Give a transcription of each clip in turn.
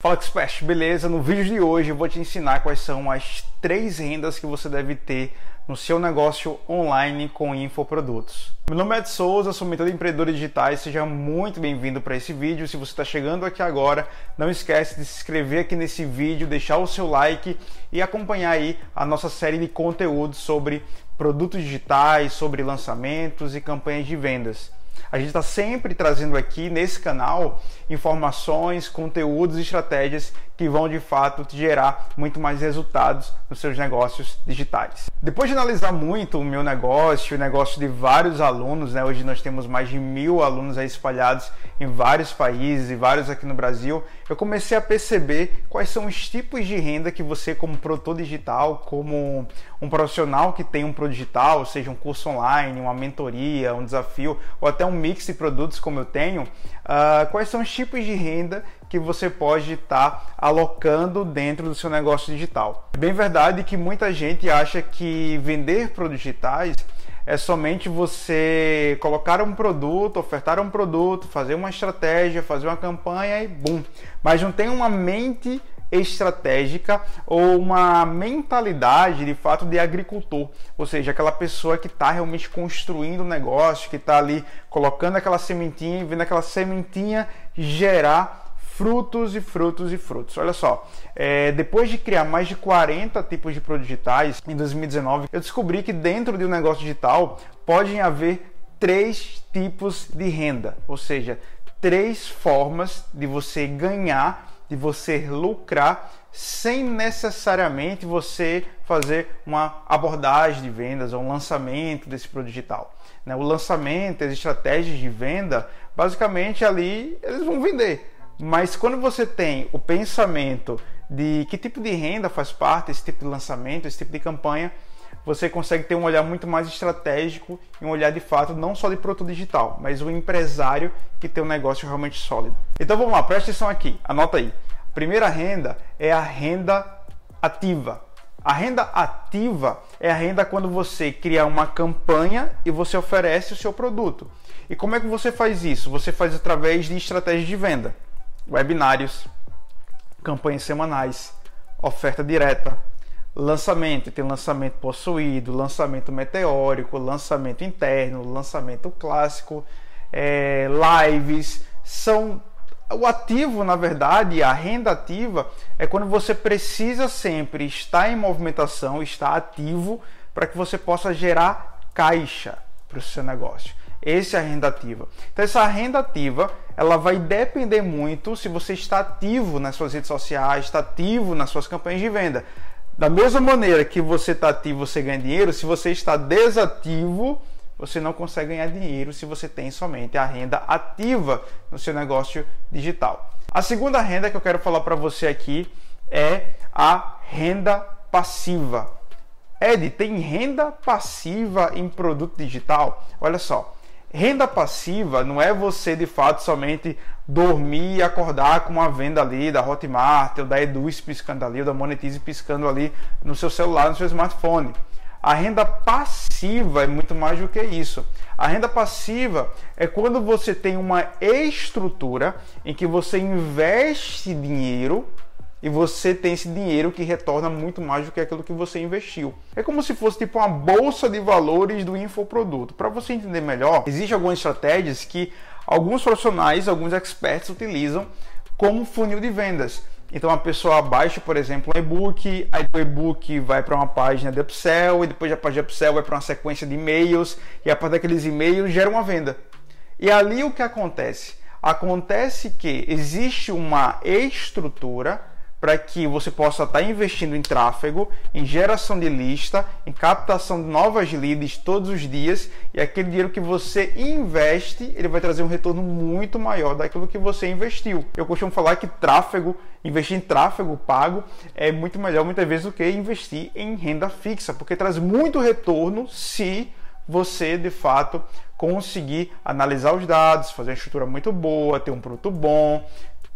Fala Expert, beleza? No vídeo de hoje eu vou te ensinar quais são as três rendas que você deve ter no seu negócio online com infoprodutos. Meu nome é Ed Souza, sou mentor de empreendedores digitais, seja muito bem-vindo para esse vídeo. Se você está chegando aqui agora, não esquece de se inscrever aqui nesse vídeo, deixar o seu like e acompanhar aí a nossa série de conteúdos sobre produtos digitais, sobre lançamentos e campanhas de vendas. A gente está sempre trazendo aqui nesse canal informações, conteúdos e estratégias que vão de fato te gerar muito mais resultados nos seus negócios digitais. Depois de analisar muito o meu negócio, o negócio de vários alunos, né? hoje nós temos mais de mil alunos aí espalhados em vários países e vários aqui no Brasil, eu comecei a perceber quais são os tipos de renda que você, como produtor digital, como um profissional que tem um produto digital, seja um curso online, uma mentoria, um desafio ou até um mix de produtos como eu tenho, uh, quais são os tipos de renda que você pode estar tá alocando dentro do seu negócio digital. É bem verdade que muita gente acha que vender produtos digitais é somente você colocar um produto, ofertar um produto, fazer uma estratégia, fazer uma campanha e bum. Mas não tem uma mente estratégica ou uma mentalidade de fato de agricultor, ou seja, aquela pessoa que está realmente construindo o um negócio, que está ali colocando aquela sementinha e vendo aquela sementinha gerar frutos e frutos e frutos. Olha só, é, depois de criar mais de 40 tipos de produtos digitais em 2019, eu descobri que dentro de um negócio digital podem haver três tipos de renda, ou seja, três formas de você ganhar, de você lucrar sem necessariamente você fazer uma abordagem de vendas ou um lançamento desse produto digital. Né? O lançamento, as estratégias de venda, basicamente ali eles vão vender. Mas quando você tem o pensamento de que tipo de renda faz parte desse tipo de lançamento, esse tipo de campanha, você consegue ter um olhar muito mais estratégico e um olhar de fato não só de produto digital, mas o empresário que tem um negócio realmente sólido. Então vamos lá, preste atenção aqui, anota aí. Primeira renda é a renda ativa. A renda ativa é a renda quando você cria uma campanha e você oferece o seu produto. E como é que você faz isso? Você faz através de estratégias de venda webinários, campanhas semanais, oferta direta, lançamento, tem lançamento possuído, lançamento meteórico, lançamento interno, lançamento clássico, é, lives, são o ativo, na verdade, a renda ativa é quando você precisa sempre estar em movimentação, estar ativo para que você possa gerar caixa para o seu negócio. Essa é a renda ativa. Então essa renda ativa, ela vai depender muito se você está ativo nas suas redes sociais, está ativo nas suas campanhas de venda. Da mesma maneira que você está ativo, você ganha dinheiro, se você está desativo, você não consegue ganhar dinheiro se você tem somente a renda ativa no seu negócio digital. A segunda renda que eu quero falar para você aqui é a renda passiva. Ed, tem renda passiva em produto digital? Olha só, Renda passiva não é você de fato somente dormir e acordar com uma venda ali da Hotmart ou da Eduz piscando ali ou da Monetize piscando ali no seu celular, no seu smartphone. A renda passiva é muito mais do que isso. A renda passiva é quando você tem uma estrutura em que você investe dinheiro e você tem esse dinheiro que retorna muito mais do que aquilo que você investiu. É como se fosse tipo uma bolsa de valores do infoproduto. Para você entender melhor, existem algumas estratégias que alguns profissionais, alguns experts utilizam como funil de vendas. Então a pessoa baixa, por exemplo, um e-book, aí o e-book vai para uma página de upsell, e depois da página de upsell vai para uma sequência de e-mails, e a partir daqueles e-mails gera uma venda. E ali o que acontece? Acontece que existe uma estrutura para que você possa estar investindo em tráfego, em geração de lista, em captação de novas leads todos os dias e aquele dinheiro que você investe, ele vai trazer um retorno muito maior daquilo que você investiu. Eu costumo falar que tráfego, investir em tráfego pago é muito melhor muitas vezes do que investir em renda fixa, porque traz muito retorno se você de fato conseguir analisar os dados, fazer uma estrutura muito boa, ter um produto bom,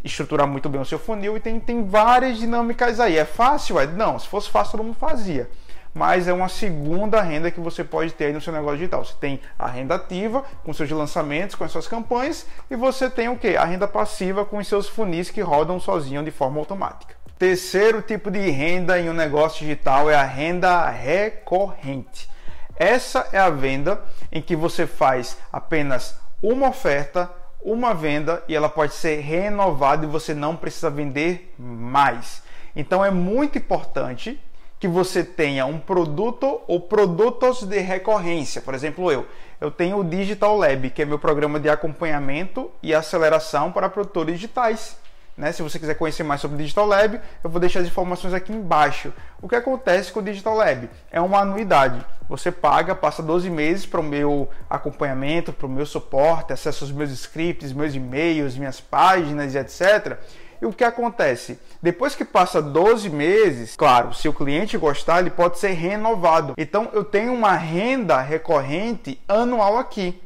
estruturar muito bem o seu funil e tem, tem várias dinâmicas aí. É fácil? É? Não, se fosse fácil todo mundo fazia. mas é uma segunda renda que você pode ter aí no seu negócio digital. Você tem a renda ativa com seus lançamentos, com as suas campanhas, e você tem o que? A renda passiva com os seus funis que rodam sozinho de forma automática. Terceiro tipo de renda em um negócio digital é a renda recorrente. Essa é a venda em que você faz apenas uma oferta, uma venda e ela pode ser renovada e você não precisa vender mais. Então é muito importante que você tenha um produto ou produtos de recorrência. Por exemplo, eu, eu tenho o Digital Lab, que é meu programa de acompanhamento e aceleração para produtores digitais. Né? Se você quiser conhecer mais sobre o Digital Lab, eu vou deixar as informações aqui embaixo. O que acontece com o Digital Lab? É uma anuidade. Você paga, passa 12 meses para o meu acompanhamento, para o meu suporte, acesso aos meus scripts, meus e-mails, minhas páginas e etc. E o que acontece? Depois que passa 12 meses, claro, se o cliente gostar, ele pode ser renovado. Então eu tenho uma renda recorrente anual aqui.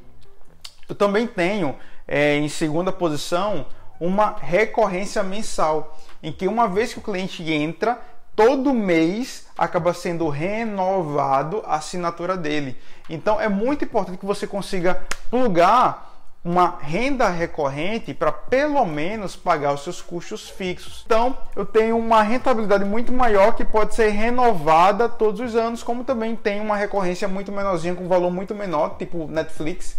Eu também tenho, é, em segunda posição, uma recorrência mensal, em que uma vez que o cliente entra, todo mês acaba sendo renovado a assinatura dele. Então é muito importante que você consiga plugar uma renda recorrente para pelo menos pagar os seus custos fixos. Então, eu tenho uma rentabilidade muito maior que pode ser renovada todos os anos, como também tem uma recorrência muito menorzinha com valor muito menor, tipo Netflix,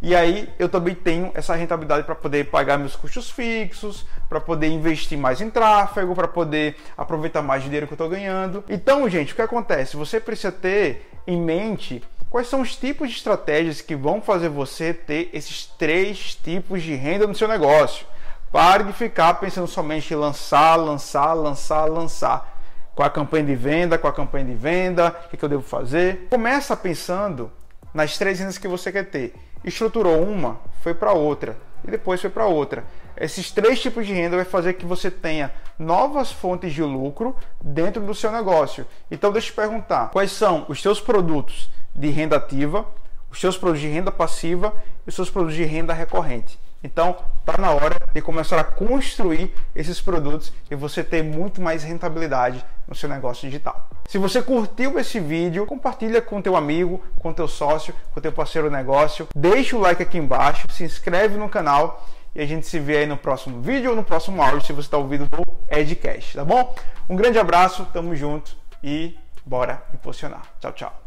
e aí eu também tenho essa rentabilidade para poder pagar meus custos fixos, para poder investir mais em tráfego, para poder aproveitar mais dinheiro que eu estou ganhando. Então, gente, o que acontece? Você precisa ter em mente quais são os tipos de estratégias que vão fazer você ter esses três tipos de renda no seu negócio. Pare de ficar pensando somente em lançar, lançar, lançar, lançar. Com a campanha de venda, com a campanha de venda, o que, que eu devo fazer? Começa pensando nas três rendas que você quer ter estruturou uma, foi para outra e depois foi para outra. Esses três tipos de renda vai fazer que você tenha novas fontes de lucro dentro do seu negócio. Então deixa eu te perguntar, quais são os seus produtos de renda ativa, os seus produtos de renda passiva e os seus produtos de renda recorrente? Então, está na hora de começar a construir esses produtos e você ter muito mais rentabilidade no seu negócio digital. Se você curtiu esse vídeo, compartilha com teu amigo, com teu sócio, com teu parceiro negócio. Deixa o like aqui embaixo, se inscreve no canal e a gente se vê aí no próximo vídeo ou no próximo áudio se você está ouvindo do Edcast, tá bom? Um grande abraço, tamo junto e bora impulsionar. Tchau, tchau.